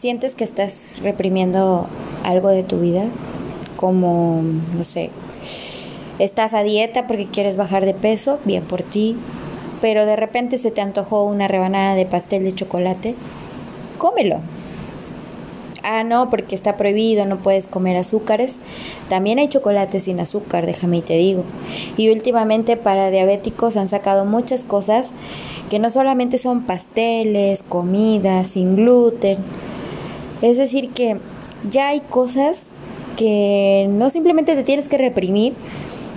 sientes que estás reprimiendo algo de tu vida, como, no sé, estás a dieta porque quieres bajar de peso, bien por ti, pero de repente se te antojó una rebanada de pastel de chocolate, cómelo. Ah, no, porque está prohibido, no puedes comer azúcares. También hay chocolate sin azúcar, déjame y te digo. Y últimamente para diabéticos han sacado muchas cosas que no solamente son pasteles, comidas, sin gluten. Es decir, que ya hay cosas que no simplemente te tienes que reprimir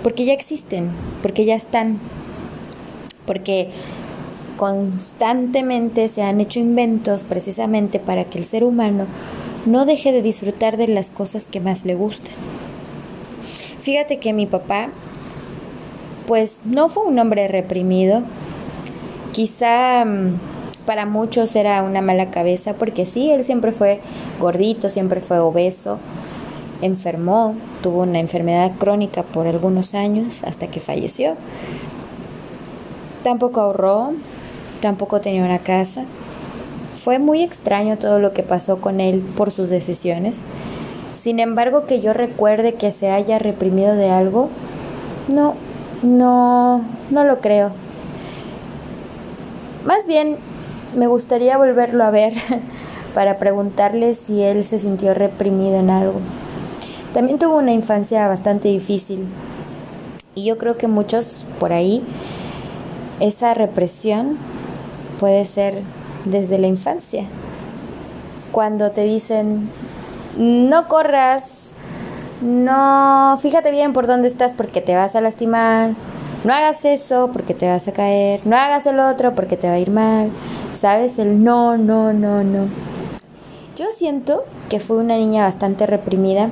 porque ya existen, porque ya están, porque constantemente se han hecho inventos precisamente para que el ser humano no deje de disfrutar de las cosas que más le gustan. Fíjate que mi papá, pues no fue un hombre reprimido, quizá mm, para muchos era una mala cabeza, porque sí, él siempre fue gordito, siempre fue obeso, enfermó, tuvo una enfermedad crónica por algunos años hasta que falleció. Tampoco ahorró, tampoco tenía una casa. Fue muy extraño todo lo que pasó con él por sus decisiones. Sin embargo, que yo recuerde que se haya reprimido de algo, no, no, no lo creo. Más bien, me gustaría volverlo a ver para preguntarle si él se sintió reprimido en algo. También tuvo una infancia bastante difícil y yo creo que muchos por ahí esa represión puede ser desde la infancia. Cuando te dicen, no corras, no, fíjate bien por dónde estás porque te vas a lastimar, no hagas eso porque te vas a caer, no hagas el otro porque te va a ir mal, ¿sabes? El no, no, no, no. Yo siento que fue una niña bastante reprimida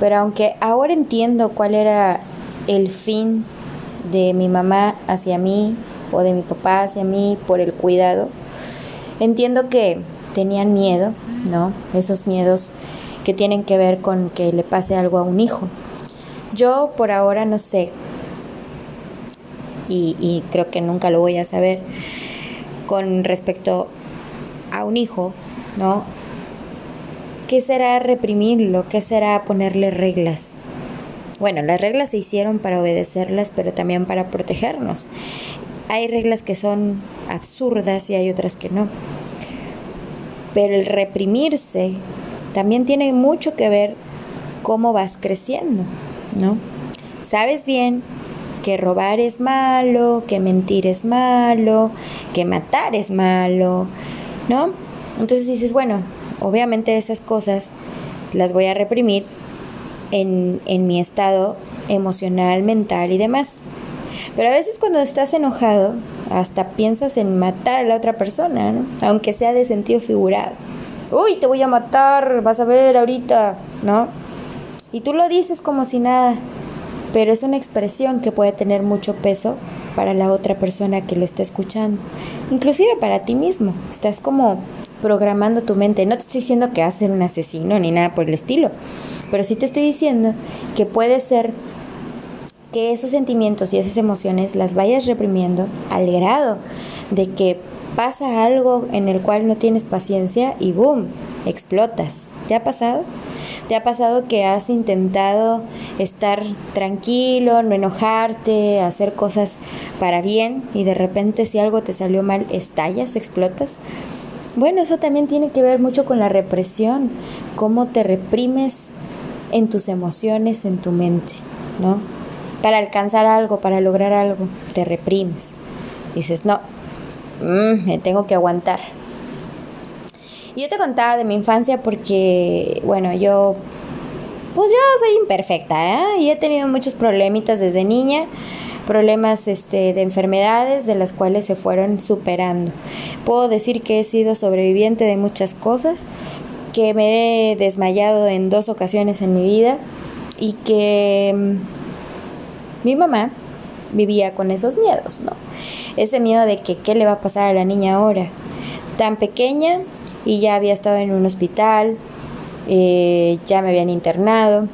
pero aunque ahora entiendo cuál era el fin de mi mamá hacia mí o de mi papá hacia mí por el cuidado, entiendo que tenían miedo, ¿no? Esos miedos que tienen que ver con que le pase algo a un hijo. Yo por ahora no sé, y, y creo que nunca lo voy a saber, con respecto a un hijo, ¿no? ¿Qué será reprimirlo? ¿Qué será ponerle reglas? Bueno, las reglas se hicieron para obedecerlas, pero también para protegernos. Hay reglas que son absurdas y hay otras que no. Pero el reprimirse también tiene mucho que ver cómo vas creciendo, ¿no? Sabes bien que robar es malo, que mentir es malo, que matar es malo, ¿no? Entonces dices, bueno, Obviamente esas cosas las voy a reprimir en, en mi estado emocional, mental y demás. Pero a veces cuando estás enojado, hasta piensas en matar a la otra persona, ¿no? aunque sea de sentido figurado. Uy, te voy a matar, vas a ver ahorita, ¿no? Y tú lo dices como si nada, pero es una expresión que puede tener mucho peso para la otra persona que lo está escuchando, inclusive para ti mismo. Estás como programando tu mente. No te estoy diciendo que vas a ser un asesino ni nada por el estilo, pero sí te estoy diciendo que puede ser que esos sentimientos y esas emociones las vayas reprimiendo al grado de que pasa algo en el cual no tienes paciencia y boom, explotas. ¿Te ha pasado? ¿Te ha pasado que has intentado estar tranquilo, no enojarte, hacer cosas para bien y de repente si algo te salió mal, estallas, explotas? Bueno, eso también tiene que ver mucho con la represión, cómo te reprimes en tus emociones, en tu mente, ¿no? Para alcanzar algo, para lograr algo, te reprimes. Dices, no, mm, me tengo que aguantar. Yo te contaba de mi infancia porque, bueno, yo, pues yo soy imperfecta, ¿eh? Y he tenido muchos problemitas desde niña problemas este, de enfermedades de las cuales se fueron superando. Puedo decir que he sido sobreviviente de muchas cosas, que me he desmayado en dos ocasiones en mi vida y que mm, mi mamá vivía con esos miedos, ¿no? Ese miedo de que qué le va a pasar a la niña ahora, tan pequeña y ya había estado en un hospital, eh, ya me habían internado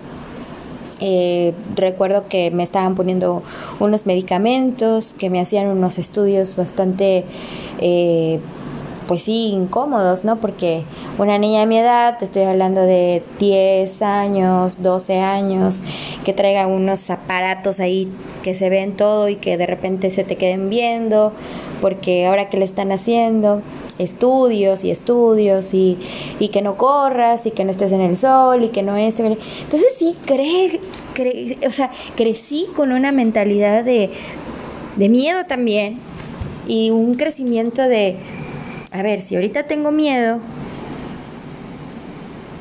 eh, recuerdo que me estaban poniendo unos medicamentos, que me hacían unos estudios bastante eh, pues sí, incómodos, ¿no? Porque una niña de mi edad, te estoy hablando de 10 años, 12 años, que traiga unos aparatos ahí que se ven todo y que de repente se te queden viendo, porque ahora que le están haciendo estudios y estudios y, y que no corras y que no estés en el sol y que no esto. Entonces sí, cree, o sea, crecí con una mentalidad de, de miedo también y un crecimiento de a ver, si ahorita tengo miedo,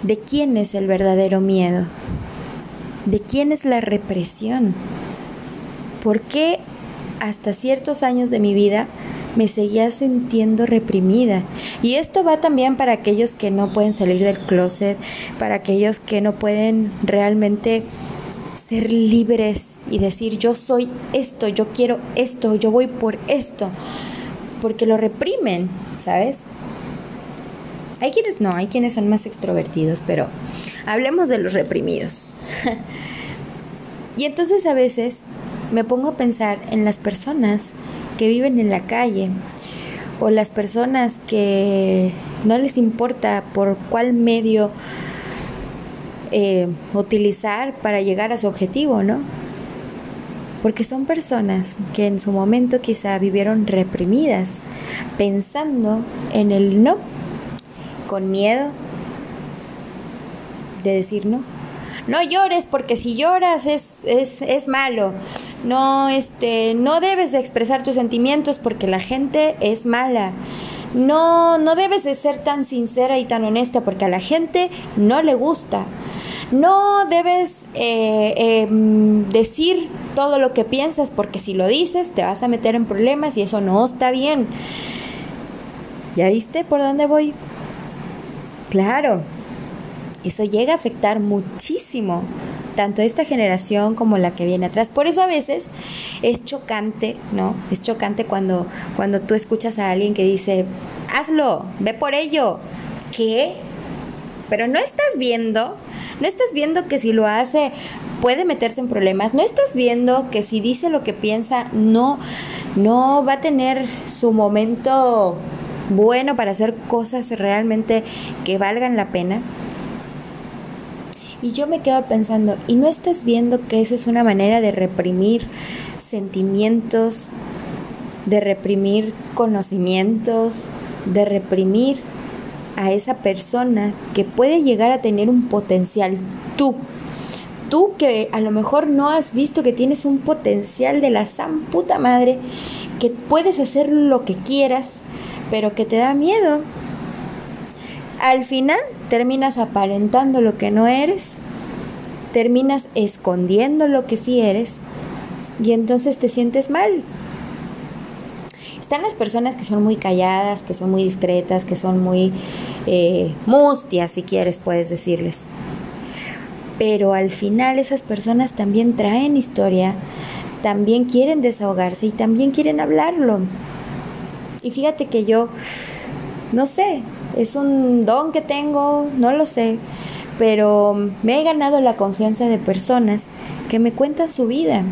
¿de quién es el verdadero miedo? ¿De quién es la represión? ¿Por qué hasta ciertos años de mi vida me seguía sintiendo reprimida? Y esto va también para aquellos que no pueden salir del closet, para aquellos que no pueden realmente ser libres y decir yo soy esto, yo quiero esto, yo voy por esto, porque lo reprimen. ¿sabes? Hay quienes no, hay quienes son más extrovertidos, pero hablemos de los reprimidos. y entonces a veces me pongo a pensar en las personas que viven en la calle o las personas que no les importa por cuál medio eh, utilizar para llegar a su objetivo, ¿no? Porque son personas que en su momento quizá vivieron reprimidas pensando en el no, con miedo de decir no. No llores porque si lloras es, es, es malo. No, este, no debes de expresar tus sentimientos porque la gente es mala. No, no debes de ser tan sincera y tan honesta porque a la gente no le gusta. No debes eh, em, decir todo lo que piensas porque si lo dices te vas a meter en problemas y eso no está bien. ¿Ya viste por dónde voy? Claro, eso llega a afectar muchísimo tanto esta generación como la que viene atrás. Por eso a veces es chocante, ¿no? Es chocante cuando, cuando tú escuchas a alguien que dice, hazlo, ve por ello. ¿Qué? Pero no estás viendo, no estás viendo que si lo hace puede meterse en problemas, no estás viendo que si dice lo que piensa no, no va a tener su momento bueno para hacer cosas realmente que valgan la pena. Y yo me quedo pensando, ¿y no estás viendo que esa es una manera de reprimir sentimientos, de reprimir conocimientos, de reprimir a esa persona que puede llegar a tener un potencial? Tú, tú que a lo mejor no has visto que tienes un potencial de la san puta madre, que puedes hacer lo que quieras, pero que te da miedo. Al final terminas aparentando lo que no eres, terminas escondiendo lo que sí eres y entonces te sientes mal. Están las personas que son muy calladas, que son muy discretas, que son muy eh, mustias, si quieres, puedes decirles. Pero al final esas personas también traen historia, también quieren desahogarse y también quieren hablarlo. Y fíjate que yo, no sé, es un don que tengo, no lo sé, pero me he ganado la confianza de personas que me cuentan su vida.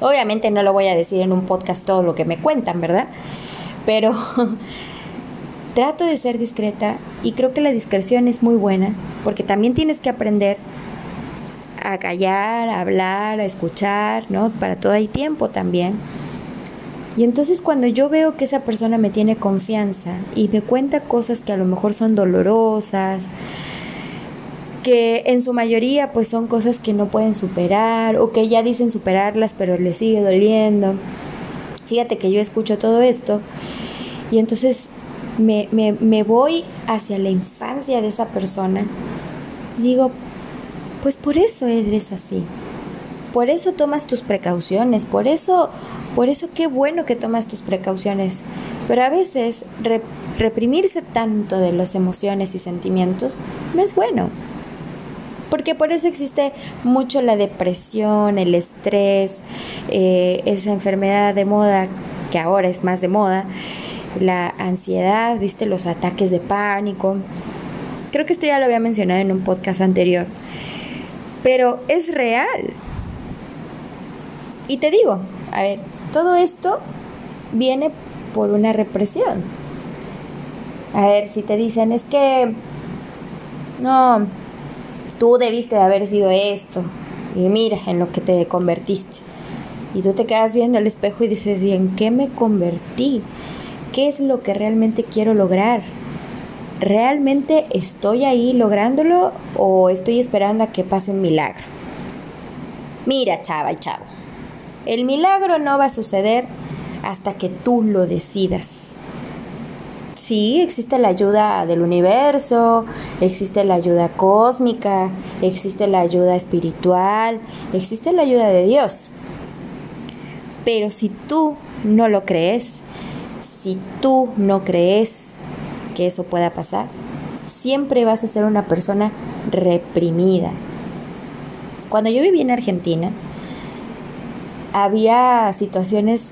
Obviamente no lo voy a decir en un podcast todo lo que me cuentan, ¿verdad? Pero trato de ser discreta y creo que la discreción es muy buena porque también tienes que aprender a callar, a hablar, a escuchar, ¿no? Para todo hay tiempo también. Y entonces cuando yo veo que esa persona me tiene confianza y me cuenta cosas que a lo mejor son dolorosas, que en su mayoría pues son cosas que no pueden superar o que ya dicen superarlas pero les sigue doliendo. Fíjate que yo escucho todo esto y entonces me, me, me voy hacia la infancia de esa persona. digo, pues por eso eres así. Por eso tomas tus precauciones, por eso, por eso qué bueno que tomas tus precauciones. Pero a veces reprimirse tanto de las emociones y sentimientos no es bueno. Porque por eso existe mucho la depresión, el estrés, eh, esa enfermedad de moda que ahora es más de moda, la ansiedad, viste, los ataques de pánico. Creo que esto ya lo había mencionado en un podcast anterior. Pero es real. Y te digo, a ver, todo esto viene por una represión. A ver, si te dicen, es que, no, tú debiste de haber sido esto, y mira en lo que te convertiste. Y tú te quedas viendo el espejo y dices, ¿y en qué me convertí? ¿Qué es lo que realmente quiero lograr? ¿Realmente estoy ahí lográndolo o estoy esperando a que pase un milagro? Mira, chava y chavo, el milagro no va a suceder hasta que tú lo decidas. Sí, existe la ayuda del universo, existe la ayuda cósmica, existe la ayuda espiritual, existe la ayuda de Dios. Pero si tú no lo crees, si tú no crees que eso pueda pasar, siempre vas a ser una persona reprimida. Cuando yo viví en Argentina, había situaciones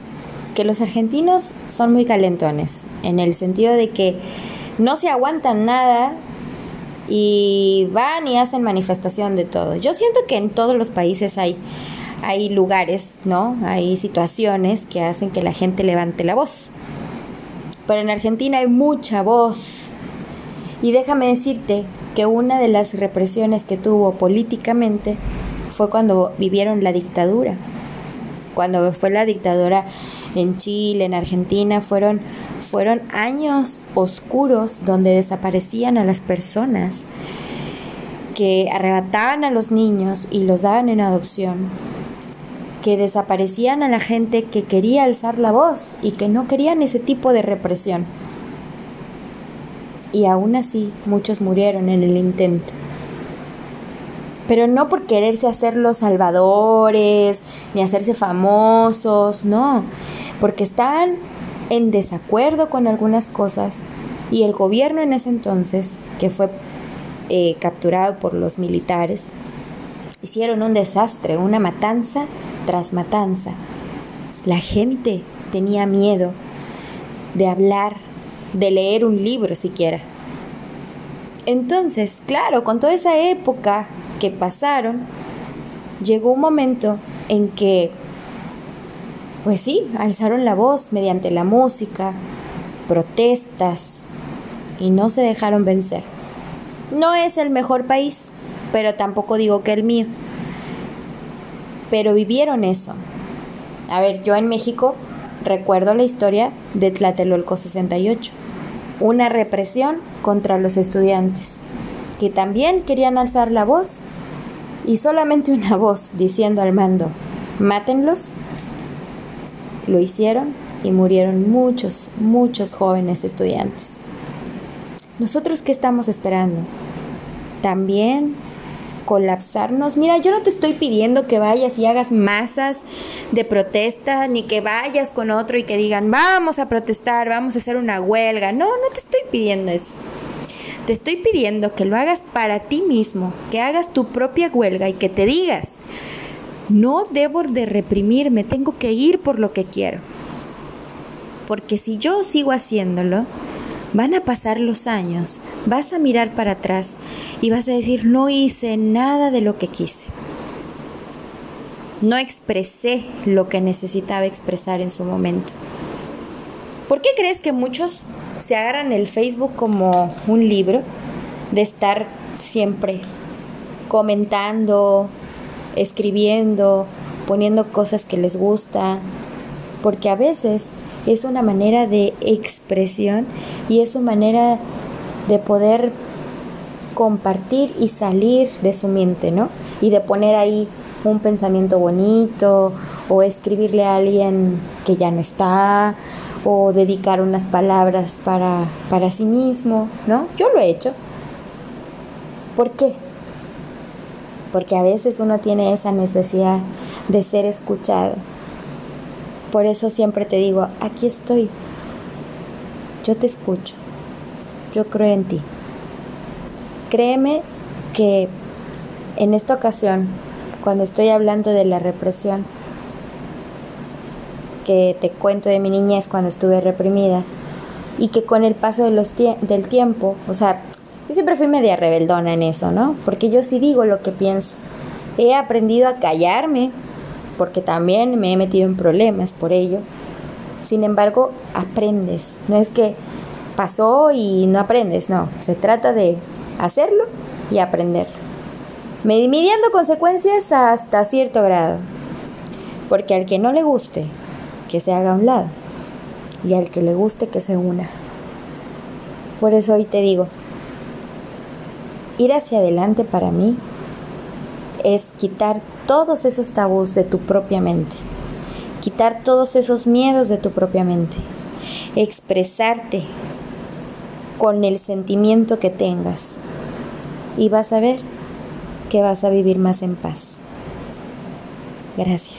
que los argentinos son muy calentones, en el sentido de que no se aguantan nada y van y hacen manifestación de todo. Yo siento que en todos los países hay hay lugares, ¿no? Hay situaciones que hacen que la gente levante la voz. Pero en Argentina hay mucha voz. Y déjame decirte que una de las represiones que tuvo políticamente fue cuando vivieron la dictadura. Cuando fue la dictadura en Chile, en Argentina, fueron, fueron años oscuros donde desaparecían a las personas, que arrebataban a los niños y los daban en adopción que desaparecían a la gente que quería alzar la voz y que no querían ese tipo de represión. Y aún así muchos murieron en el intento. Pero no por quererse hacer los salvadores, ni hacerse famosos, no, porque estaban en desacuerdo con algunas cosas y el gobierno en ese entonces, que fue eh, capturado por los militares, hicieron un desastre, una matanza tras matanza. La gente tenía miedo de hablar, de leer un libro siquiera. Entonces, claro, con toda esa época que pasaron, llegó un momento en que, pues sí, alzaron la voz mediante la música, protestas, y no se dejaron vencer. No es el mejor país, pero tampoco digo que el mío pero vivieron eso. A ver, yo en México recuerdo la historia de Tlatelolco 68, una represión contra los estudiantes, que también querían alzar la voz y solamente una voz diciendo al mando, mátenlos, lo hicieron y murieron muchos, muchos jóvenes estudiantes. ¿Nosotros qué estamos esperando? También colapsarnos. Mira, yo no te estoy pidiendo que vayas y hagas masas de protesta, ni que vayas con otro y que digan, vamos a protestar, vamos a hacer una huelga. No, no te estoy pidiendo eso. Te estoy pidiendo que lo hagas para ti mismo, que hagas tu propia huelga y que te digas, no debo de reprimirme, tengo que ir por lo que quiero. Porque si yo sigo haciéndolo, Van a pasar los años, vas a mirar para atrás y vas a decir, no hice nada de lo que quise. No expresé lo que necesitaba expresar en su momento. ¿Por qué crees que muchos se agarran el Facebook como un libro de estar siempre comentando, escribiendo, poniendo cosas que les gustan? Porque a veces es una manera de expresión y es una manera de poder compartir y salir de su mente, ¿no? Y de poner ahí un pensamiento bonito o escribirle a alguien que ya no está o dedicar unas palabras para, para sí mismo, ¿no? Yo lo he hecho. ¿Por qué? Porque a veces uno tiene esa necesidad de ser escuchado por eso siempre te digo, aquí estoy. Yo te escucho. Yo creo en ti. Créeme que en esta ocasión, cuando estoy hablando de la represión, que te cuento de mi niñez cuando estuve reprimida, y que con el paso del tiempo, o sea, yo siempre fui media rebeldona en eso, ¿no? Porque yo sí digo lo que pienso. He aprendido a callarme porque también me he metido en problemas por ello. Sin embargo, aprendes. No es que pasó y no aprendes, no, se trata de hacerlo y aprender. Midiendo consecuencias hasta cierto grado, porque al que no le guste, que se haga a un lado, y al que le guste, que se una. Por eso hoy te digo, ir hacia adelante para mí es quitar todos esos tabús de tu propia mente, quitar todos esos miedos de tu propia mente, expresarte con el sentimiento que tengas y vas a ver que vas a vivir más en paz. Gracias.